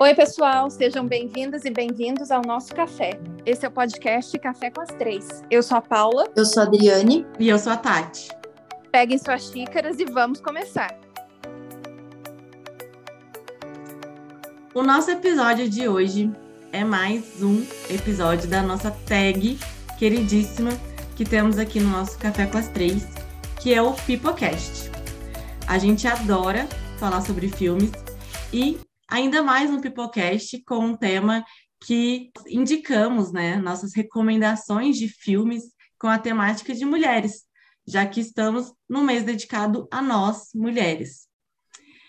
Oi, pessoal, sejam bem-vindas e bem-vindos ao nosso café. Esse é o podcast Café com as Três. Eu sou a Paula. Eu sou a Adriane. E eu sou a Tati. Peguem suas xícaras e vamos começar. O nosso episódio de hoje é mais um episódio da nossa tag queridíssima que temos aqui no nosso Café com as Três, que é o Pipocast. A gente adora falar sobre filmes e ainda mais no Pipocast com um tema que indicamos, né, nossas recomendações de filmes com a temática de mulheres, já que estamos no mês dedicado a nós, mulheres.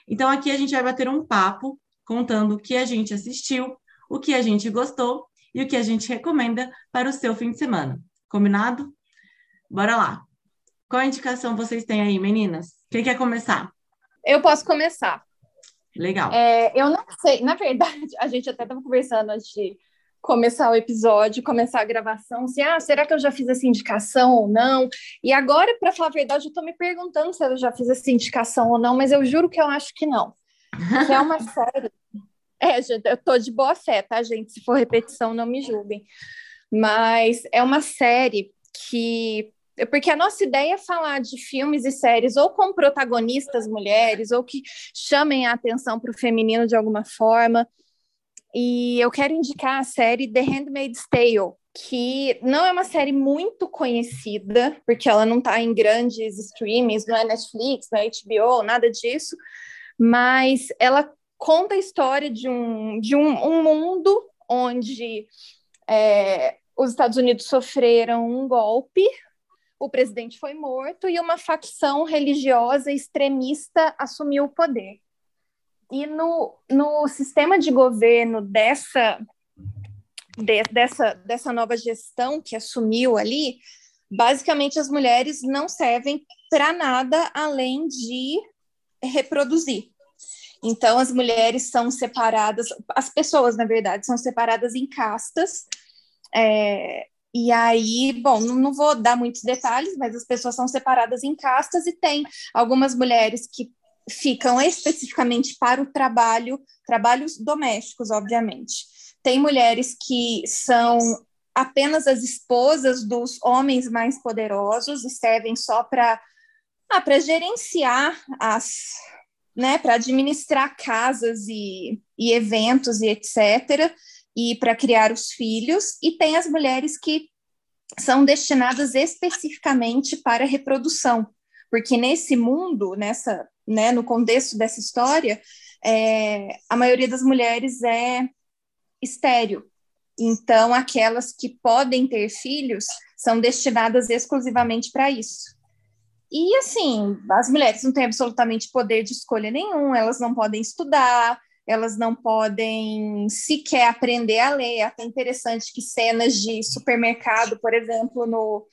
Então aqui a gente vai bater um papo contando o que a gente assistiu, o que a gente gostou e o que a gente recomenda para o seu fim de semana. Combinado? Bora lá. Qual indicação vocês têm aí, meninas? Quem quer começar? Eu posso começar. Legal. É, eu não sei, na verdade, a gente até estava conversando antes de começar o episódio, começar a gravação, assim, ah, será que eu já fiz essa indicação ou não? E agora, para falar a verdade, eu estou me perguntando se eu já fiz essa indicação ou não, mas eu juro que eu acho que não. Que é uma série. É, gente, eu tô de boa fé, tá, gente? Se for repetição, não me julguem. Mas é uma série que porque a nossa ideia é falar de filmes e séries ou com protagonistas mulheres, ou que chamem a atenção para o feminino de alguma forma. E eu quero indicar a série The Handmaid's Tale, que não é uma série muito conhecida, porque ela não está em grandes streamings, não é Netflix, não é HBO, nada disso, mas ela conta a história de um, de um, um mundo onde é, os Estados Unidos sofreram um golpe o presidente foi morto e uma facção religiosa extremista assumiu o poder. E no, no sistema de governo dessa, de, dessa, dessa nova gestão que assumiu ali, basicamente as mulheres não servem para nada além de reproduzir. Então, as mulheres são separadas, as pessoas, na verdade, são separadas em castas. É, e aí, bom, não, vou dar muitos detalhes, mas as pessoas são separadas em castas e tem algumas mulheres que ficam especificamente para o trabalho, trabalhos domésticos, obviamente. Tem mulheres que são apenas as esposas dos homens mais poderosos e servem só para ah, para gerenciar as, né, para administrar casas e, e eventos e etc e para criar os filhos, e tem as mulheres que são destinadas especificamente para reprodução, porque nesse mundo, nessa, né, no contexto dessa história, é, a maioria das mulheres é estéreo. Então, aquelas que podem ter filhos são destinadas exclusivamente para isso. E assim, as mulheres não têm absolutamente poder de escolha nenhum, elas não podem estudar, elas não podem sequer aprender a ler. É até interessante que cenas de supermercado, por exemplo, no,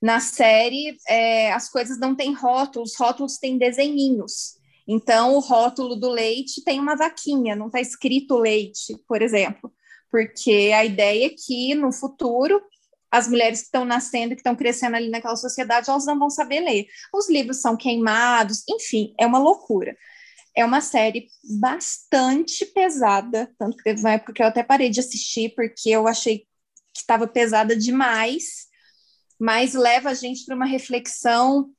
na série, é, as coisas não têm rótulos, os rótulos têm desenhinhos. Então, o rótulo do leite tem uma vaquinha, não está escrito leite, por exemplo, porque a ideia é que no futuro as mulheres que estão nascendo, que estão crescendo ali naquela sociedade, elas não vão saber ler. Os livros são queimados, enfim, é uma loucura. É uma série bastante pesada, tanto que teve uma época que eu até parei de assistir, porque eu achei que estava pesada demais, mas leva a gente para uma reflexão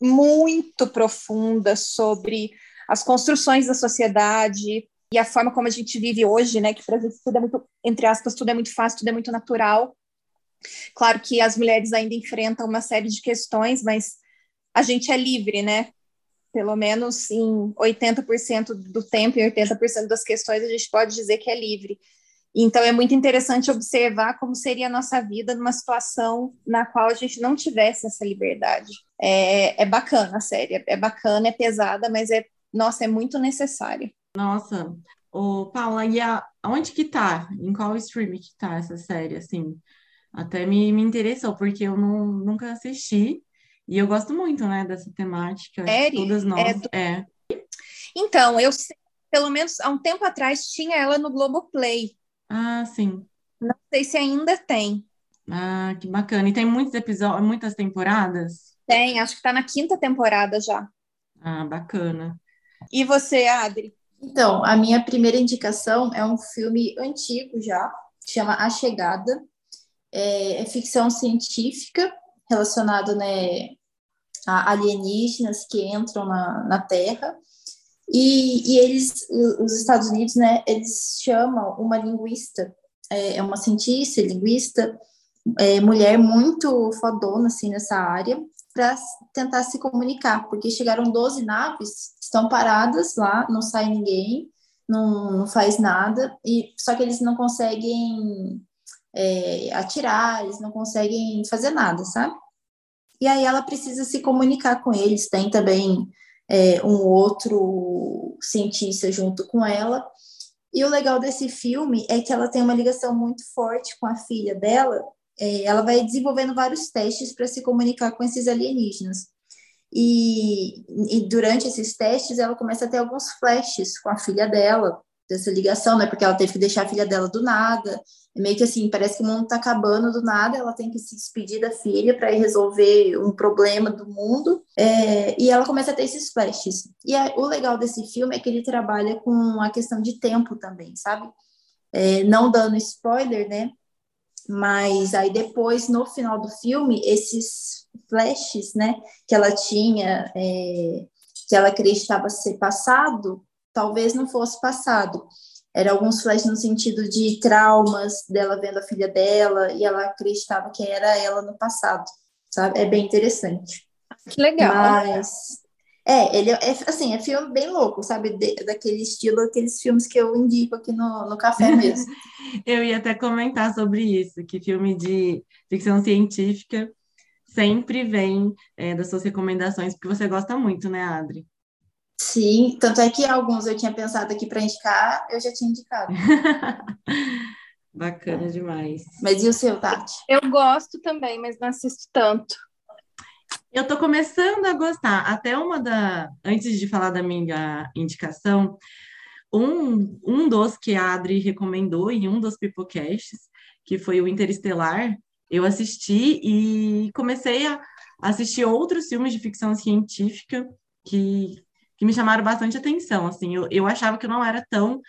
muito profunda sobre as construções da sociedade e a forma como a gente vive hoje, né? Que para a gente tudo é muito, entre aspas, tudo é muito fácil, tudo é muito natural. Claro que as mulheres ainda enfrentam uma série de questões, mas a gente é livre, né? Pelo menos em 80% do tempo e 80% das questões a gente pode dizer que é livre. Então é muito interessante observar como seria a nossa vida numa situação na qual a gente não tivesse essa liberdade. É, é bacana a série, é bacana, é pesada, mas é, nossa, é muito necessário. Nossa, o Paula, e a, onde que tá? Em qual stream que tá essa série, assim? Até me, me interessou, porque eu não, nunca assisti, e eu gosto muito, né, dessa temática. Série? Todas nós. É, do... é. Então, eu sei, pelo menos há um tempo atrás tinha ela no Globoplay. Ah, sim. Não sei se ainda tem. Ah, que bacana. E tem muitos episódios, muitas temporadas? Tem, acho que está na quinta temporada já. Ah, bacana. E você, Adri? Então, a minha primeira indicação é um filme antigo já, chama A Chegada. É, é ficção científica relacionado né, alienígenas que entram na, na Terra. E, e eles, os Estados Unidos, né, eles chamam uma linguista, é, é uma cientista, linguista, é, mulher muito fodona, assim, nessa área, para tentar se comunicar, porque chegaram 12 naves, estão paradas lá, não sai ninguém, não, não faz nada, e só que eles não conseguem é, atirar, eles não conseguem fazer nada, sabe? E aí ela precisa se comunicar com eles, tem também é, um outro cientista junto com ela. E o legal desse filme é que ela tem uma ligação muito forte com a filha dela. É, ela vai desenvolvendo vários testes para se comunicar com esses alienígenas. E, e, durante esses testes, ela começa a ter alguns flashes com a filha dela, dessa ligação, né? Porque ela teve que deixar a filha dela do nada. É meio que assim, parece que o mundo tá acabando do nada, ela tem que se despedir da filha para ir resolver um problema do mundo. É, e ela começa a ter esses flashes. E a, o legal desse filme é que ele trabalha com a questão de tempo também, sabe? É, não dando spoiler, né? Mas aí depois, no final do filme, esses flashes, né, que ela tinha, é, que ela acreditava ser passado, talvez não fosse passado. Era alguns flashes no sentido de traumas dela vendo a filha dela e ela acreditava que era ela no passado, sabe? É bem interessante. Que legal. Mas é, ele é assim, é filme bem louco, sabe? De, daquele estilo, aqueles filmes que eu indico aqui no, no café mesmo. eu ia até comentar sobre isso, que filme de ficção científica sempre vem é, das suas recomendações, porque você gosta muito, né, Adri? Sim, tanto é que alguns eu tinha pensado aqui para indicar, eu já tinha indicado. Bacana demais. Mas e o seu, Tati? Eu gosto também, mas não assisto tanto. Eu tô começando a gostar. Até uma da. Antes de falar da minha indicação, um, um dos que a Adri recomendou em um dos pipocasts, que foi o Interestelar, eu assisti e comecei a assistir outros filmes de ficção científica que que me chamaram bastante atenção. Assim, eu, eu achava que eu não era tão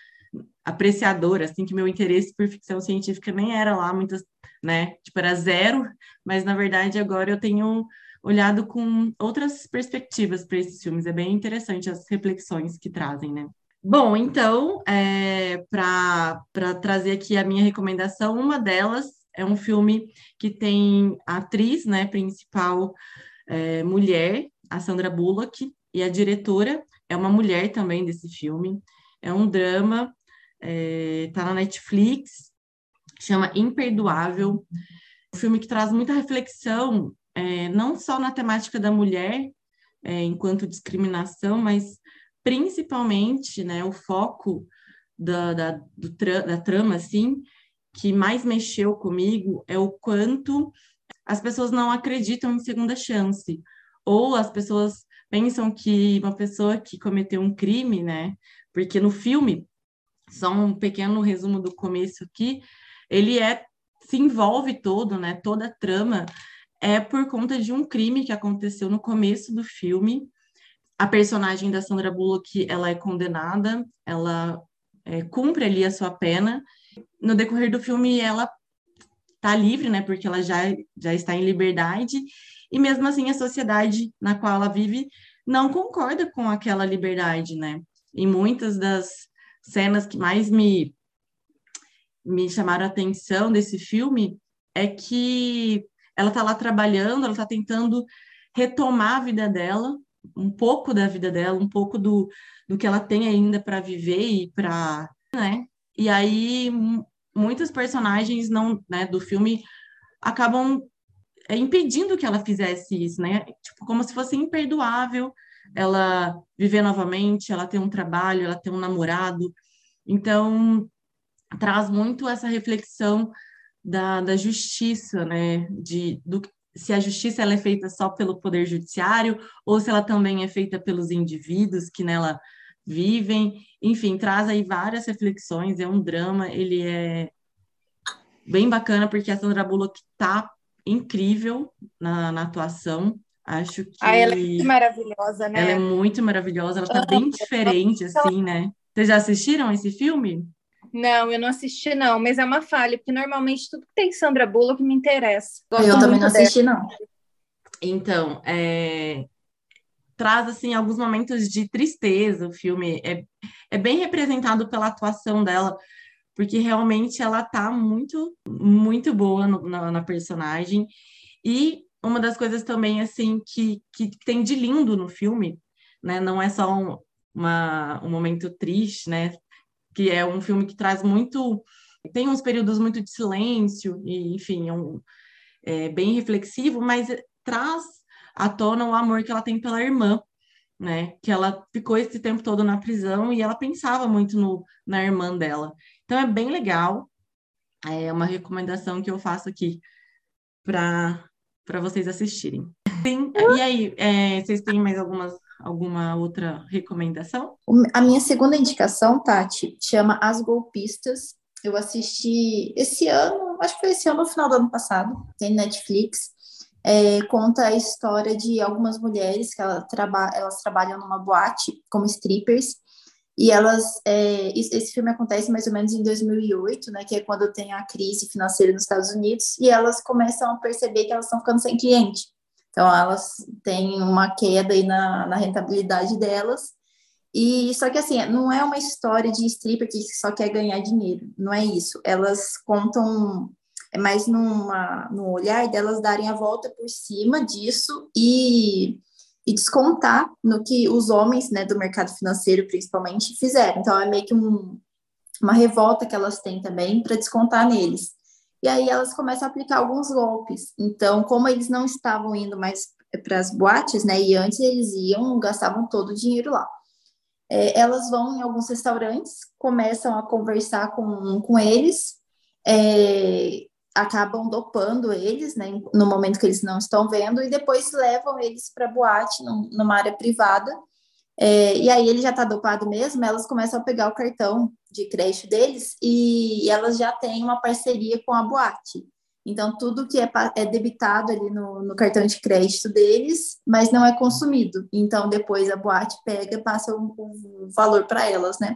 apreciadora, assim, que meu interesse por ficção científica nem era lá muitas, né? Tipo, era zero, mas na verdade agora eu tenho olhado com outras perspectivas para esses filmes. É bem interessante as reflexões que trazem, né? Bom, então, é, para trazer aqui a minha recomendação, uma delas é um filme que tem a atriz né, principal é, mulher, a Sandra Bullock, e a diretora é uma mulher também desse filme. É um drama, é, tá na Netflix, chama Imperdoável. Um filme que traz muita reflexão, é, não só na temática da mulher, é, enquanto discriminação, mas principalmente né, o foco da, da, tra da trama, assim, que mais mexeu comigo é o quanto as pessoas não acreditam em segunda chance, ou as pessoas pensam que uma pessoa que cometeu um crime, né? Porque no filme, só um pequeno resumo do começo aqui, ele é se envolve todo, né? Toda a trama é por conta de um crime que aconteceu no começo do filme. A personagem da Sandra Bullock, ela é condenada, ela é, cumpre ali a sua pena. No decorrer do filme, ela tá livre, né? Porque ela já, já está em liberdade e mesmo assim a sociedade na qual ela vive não concorda com aquela liberdade, né? E muitas das cenas que mais me me chamaram a atenção desse filme é que ela tá lá trabalhando, ela tá tentando retomar a vida dela, um pouco da vida dela, um pouco do, do que ela tem ainda para viver e para, né? E aí muitos personagens não, né, do filme acabam impedindo que ela fizesse isso, né? Tipo, como se fosse imperdoável ela viver novamente, ela ter um trabalho, ela ter um namorado. Então, traz muito essa reflexão da, da justiça, né? De, do, se a justiça ela é feita só pelo poder judiciário ou se ela também é feita pelos indivíduos que nela vivem. Enfim, traz aí várias reflexões. É um drama, ele é bem bacana porque a Sandra Bullock tá incrível na, na atuação. Acho que. Ah, ela é muito maravilhosa, né? Ela é muito maravilhosa, ela tá bem diferente, assim, né? Vocês já assistiram esse filme? Não, eu não assisti, não, mas é uma falha, porque normalmente tudo que tem Sandra Bullock me interessa. Gosto eu também não assisti, dela. não. Então, é... traz assim alguns momentos de tristeza. O filme é, é bem representado pela atuação dela, porque realmente ela tá muito, muito boa no, na, na, personagem. E uma das coisas também, assim, que, que tem de lindo no filme, né? Não é só um, uma, um momento triste, né? Que é um filme que traz muito... Tem uns períodos muito de silêncio, e, enfim, é, um, é bem reflexivo, mas traz à tona o amor que ela tem pela irmã, né? Que ela ficou esse tempo todo na prisão e ela pensava muito no, na irmã dela. Então é bem legal. É uma recomendação que eu faço aqui para vocês assistirem. Sim, e aí, é, vocês têm mais algumas, alguma outra recomendação? A minha segunda indicação, Tati, chama As Golpistas. Eu assisti esse ano, acho que foi esse ano, no final do ano passado, tem Netflix é, conta a história de algumas mulheres que ela traba elas trabalham numa boate como strippers e elas é, esse filme acontece mais ou menos em 2008, né, que é quando tem a crise financeira nos Estados Unidos e elas começam a perceber que elas estão ficando sem cliente. Então elas têm uma queda aí na, na rentabilidade delas. E só que assim, não é uma história de stripper que só quer ganhar dinheiro, não é isso. Elas contam é mais numa, no olhar delas darem a volta por cima disso e, e descontar no que os homens, né, do mercado financeiro principalmente, fizeram. Então, é meio que um, uma revolta que elas têm também para descontar neles. E aí elas começam a aplicar alguns golpes. Então, como eles não estavam indo mais para as boates, né, e antes eles iam, gastavam todo o dinheiro lá. É, elas vão em alguns restaurantes, começam a conversar com, com eles, é, acabam dopando eles, né, no momento que eles não estão vendo, e depois levam eles para boate num, numa área privada. É, e aí ele já está dopado mesmo, elas começam a pegar o cartão de crédito deles e, e elas já têm uma parceria com a boate. Então, tudo que é, é debitado ali no, no, cartão de crédito deles, mas não é consumido. Então, depois a boate pega e passa o, o valor para elas, né?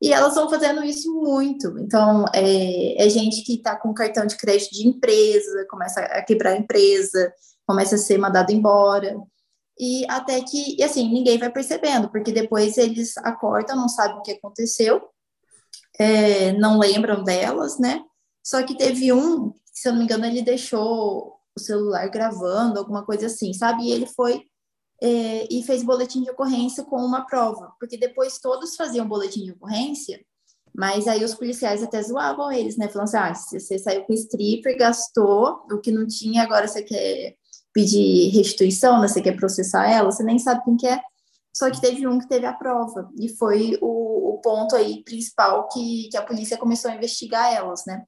E elas vão fazendo isso muito. Então, é, é gente que está com cartão de crédito de empresa, começa a quebrar a empresa, começa a ser mandado embora. E até que, e assim, ninguém vai percebendo, porque depois eles acordam, não sabem o que aconteceu, é, não lembram delas, né? Só que teve um, se eu não me engano, ele deixou o celular gravando, alguma coisa assim, sabe? E ele foi é, e fez boletim de ocorrência com uma prova, porque depois todos faziam boletim de ocorrência, mas aí os policiais até zoavam eles, né? Falando assim: ah, você saiu com stripper, gastou o que não tinha, agora você quer pedir restituição, né? Você quer processar ela, você nem sabe quem que é. Só que teve um que teve a prova, e foi o, o ponto aí principal que, que a polícia começou a investigar elas, né?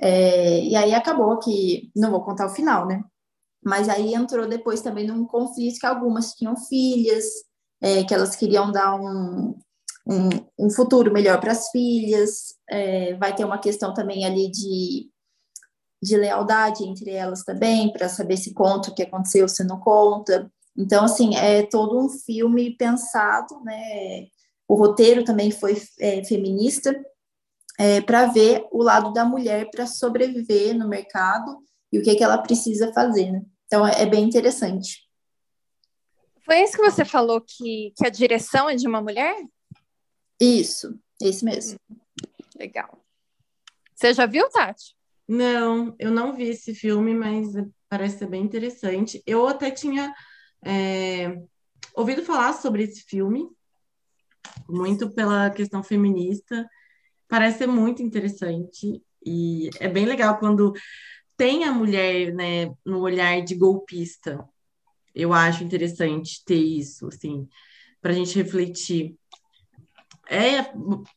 É, e aí acabou que, não vou contar o final, né? Mas aí entrou depois também num conflito que algumas tinham filhas, é, que elas queriam dar um, um, um futuro melhor para as filhas. É, vai ter uma questão também ali de, de lealdade entre elas também, para saber se conta o que aconteceu, se não conta. Então, assim, é todo um filme pensado, né? O roteiro também foi é, feminista, é, para ver o lado da mulher para sobreviver no mercado e o que, que ela precisa fazer, né? Então, é, é bem interessante. Foi isso que você falou que, que a direção é de uma mulher? Isso, isso mesmo. Legal. Você já viu, Tati? Não, eu não vi esse filme, mas parece ser bem interessante. Eu até tinha é, ouvido falar sobre esse filme, muito pela questão feminista. Parece ser muito interessante. E é bem legal quando tem a mulher, né, no olhar de golpista. Eu acho interessante ter isso, assim, para a gente refletir. É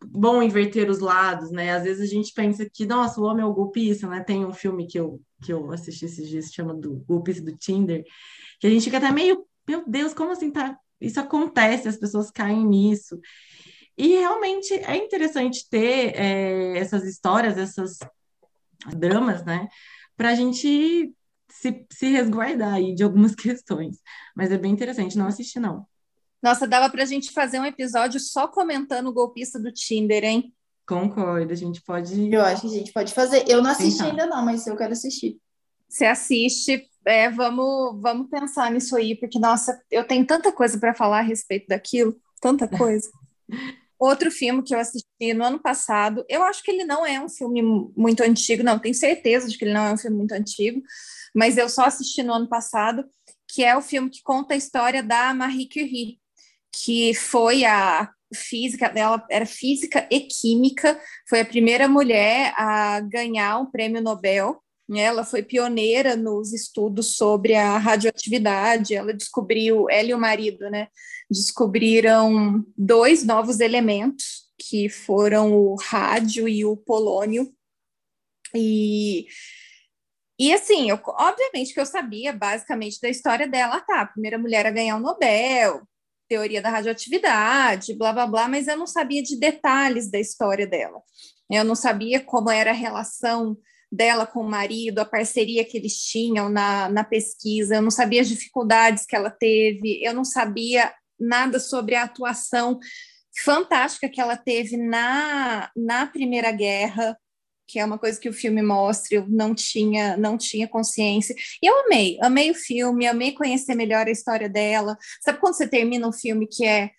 bom inverter os lados, né? Às vezes a gente pensa que, nossa, o homem é o golpista, né? Tem um filme que eu, que eu assisti esses dias, que chama do Golpista do Tinder, que a gente fica até meio, meu Deus, como assim tá? Isso acontece, as pessoas caem nisso. E realmente é interessante ter é, essas histórias, essas dramas, né? Para a gente se, se resguardar aí de algumas questões. Mas é bem interessante, não assisti, não. Nossa, dava para a gente fazer um episódio só comentando o golpista do Tinder, hein? Concordo, a gente pode. Eu acho que a gente pode fazer. Eu não assisti Tentar. ainda, não, mas eu quero assistir. Você assiste, é, vamos, vamos pensar nisso aí, porque, nossa, eu tenho tanta coisa para falar a respeito daquilo, tanta coisa. Outro filme que eu assisti no ano passado, eu acho que ele não é um filme muito antigo, não, tenho certeza de que ele não é um filme muito antigo, mas eu só assisti no ano passado, que é o filme que conta a história da Marie Curie, que foi a física dela era física e química, foi a primeira mulher a ganhar um prêmio Nobel. Né? Ela foi pioneira nos estudos sobre a radioatividade. Ela descobriu, ela e o marido, né, descobriram dois novos elementos que foram o rádio e o polônio. E e assim, eu, obviamente que eu sabia basicamente da história dela, tá? Primeira mulher a ganhar o Nobel, teoria da radioatividade, blá blá blá, mas eu não sabia de detalhes da história dela. Eu não sabia como era a relação dela com o marido, a parceria que eles tinham na, na pesquisa, eu não sabia as dificuldades que ela teve, eu não sabia nada sobre a atuação fantástica que ela teve na, na Primeira Guerra, que é uma coisa que o filme mostra, eu não tinha, não tinha consciência. E eu amei, amei o filme, amei conhecer melhor a história dela. Sabe quando você termina um filme que é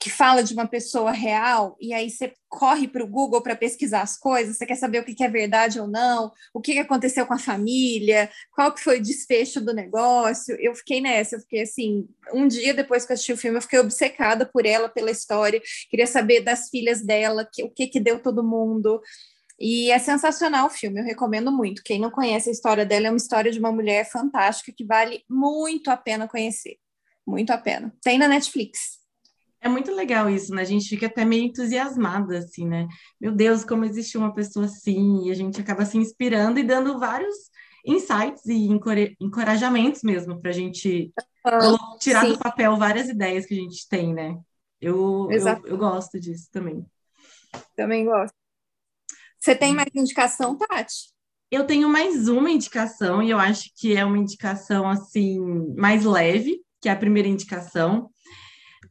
que fala de uma pessoa real e aí você corre para o Google para pesquisar as coisas, você quer saber o que é verdade ou não, o que aconteceu com a família, qual que foi o desfecho do negócio. Eu fiquei nessa, eu fiquei assim, um dia depois que eu assisti o filme, eu fiquei obcecada por ela, pela história, queria saber das filhas dela, que, o que que deu todo mundo. E é sensacional o filme, eu recomendo muito. Quem não conhece a história dela, é uma história de uma mulher fantástica que vale muito a pena conhecer. Muito a pena. Tem na Netflix. É muito legal isso, né? A gente fica até meio entusiasmada, assim, né? Meu Deus, como existe uma pessoa assim, e a gente acaba se inspirando e dando vários insights e encorajamentos mesmo para a gente uhum, tirar sim. do papel várias ideias que a gente tem, né? Eu, eu, eu gosto disso também. Também gosto. Você tem mais indicação, Tati? Eu tenho mais uma indicação, e eu acho que é uma indicação assim mais leve, que é a primeira indicação.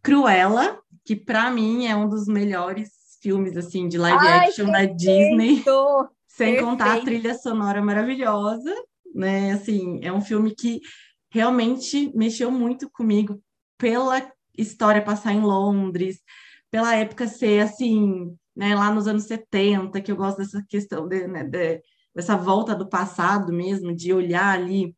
Cruella, que para mim é um dos melhores filmes assim de live Ai, action da Disney. Sem perfeito. contar a trilha sonora maravilhosa, né? Assim, é um filme que realmente mexeu muito comigo pela história passar em Londres, pela época ser assim, né, lá nos anos 70, que eu gosto dessa questão de, né, de, dessa volta do passado mesmo, de olhar ali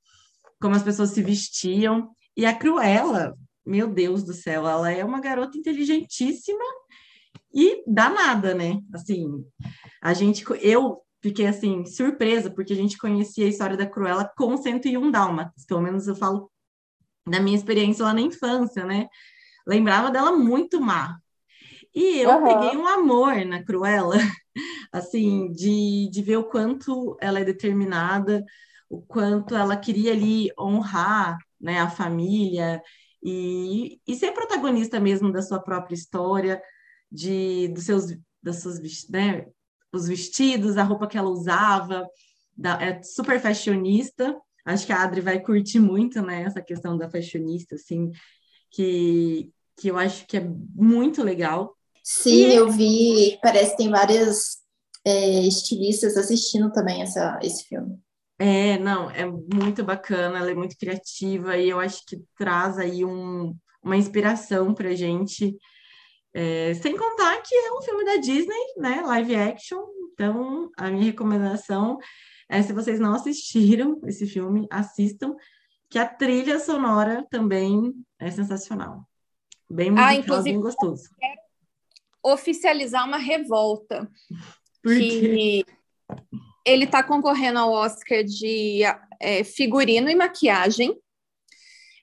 como as pessoas se vestiam. E a Cruella, meu Deus do céu, ela é uma garota inteligentíssima e danada, né? Assim, a gente, eu fiquei assim surpresa porque a gente conhecia a história da Cruella com 101 Dálmatas, pelo menos eu falo da minha experiência lá na infância, né? Lembrava dela muito má, e eu uhum. peguei um amor na Cruella, assim, de, de ver o quanto ela é determinada, o quanto ela queria ali honrar né, a família e, e ser protagonista mesmo da sua própria história, de dos seus, das suas, né, os vestidos, a roupa que ela usava, da, é super fashionista. Acho que a Adri vai curtir muito, né, essa questão da fashionista, assim, que, que eu acho que é muito legal. Sim, e... eu vi, parece que tem várias é, estilistas assistindo também essa, esse filme. É, não, é muito bacana, ela é muito criativa e eu acho que traz aí um, uma inspiração pra gente. É, sem contar que é um filme da Disney, né? Live action. Então, a minha recomendação é se vocês não assistiram esse filme, assistam, que a trilha sonora também é sensacional. Bem musical, ah, bem gostoso. Oficializar uma revolta. Que ele está concorrendo ao Oscar de é, figurino e maquiagem,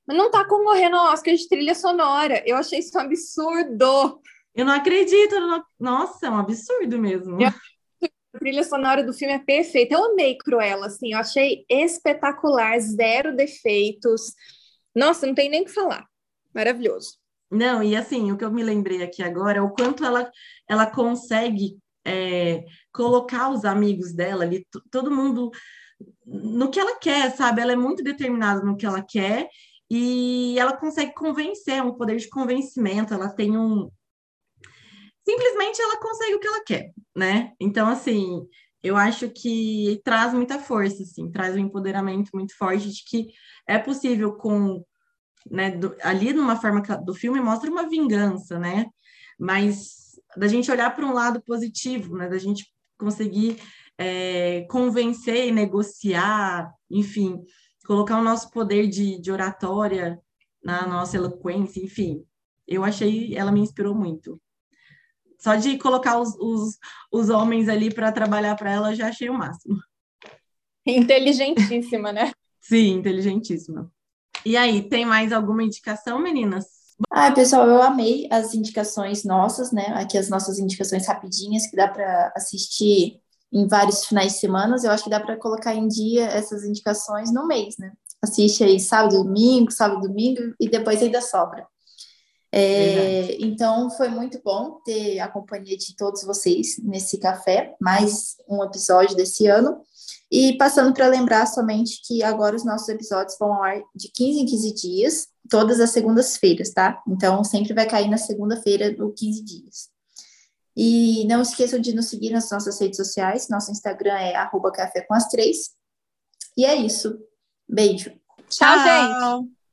mas não está concorrendo ao Oscar de trilha sonora. Eu achei isso um absurdo. Eu não acredito. Nossa, é um absurdo mesmo. Eu... A trilha sonora do filme é perfeita. Eu amei Cruella, assim, eu achei espetacular, zero defeitos. Nossa, não tem nem o que falar. Maravilhoso. Não, e assim, o que eu me lembrei aqui agora é o quanto ela, ela consegue é, colocar os amigos dela ali, todo mundo no que ela quer, sabe? Ela é muito determinada no que ela quer e ela consegue convencer, um poder de convencimento, ela tem um. Simplesmente ela consegue o que ela quer, né? Então, assim, eu acho que traz muita força, assim, traz um empoderamento muito forte de que é possível com. Né, do, ali numa forma do filme mostra uma vingança, né? Mas da gente olhar para um lado positivo, né? Da gente conseguir é, convencer e negociar, enfim, colocar o nosso poder de, de oratória na nossa eloquência, enfim. Eu achei, ela me inspirou muito. Só de colocar os, os, os homens ali para trabalhar para ela, eu já achei o máximo. Inteligentíssima, né? Sim, inteligentíssima. E aí, tem mais alguma indicação, meninas? Ah, pessoal, eu amei as indicações nossas, né? Aqui as nossas indicações rapidinhas que dá para assistir em vários finais de semana, eu acho que dá para colocar em dia essas indicações no mês, né? Assiste aí sábado, domingo, sábado, domingo e depois ainda sobra. É, então foi muito bom ter a companhia de todos vocês nesse café, mais um episódio desse ano. E passando para lembrar somente que agora os nossos episódios vão ao ar de 15 em 15 dias, todas as segundas-feiras, tá? Então sempre vai cair na segunda-feira do 15 dias. E não esqueçam de nos seguir nas nossas redes sociais. Nosso Instagram é arroba café com as três. E é isso. Beijo. Tchau, Tchau. gente.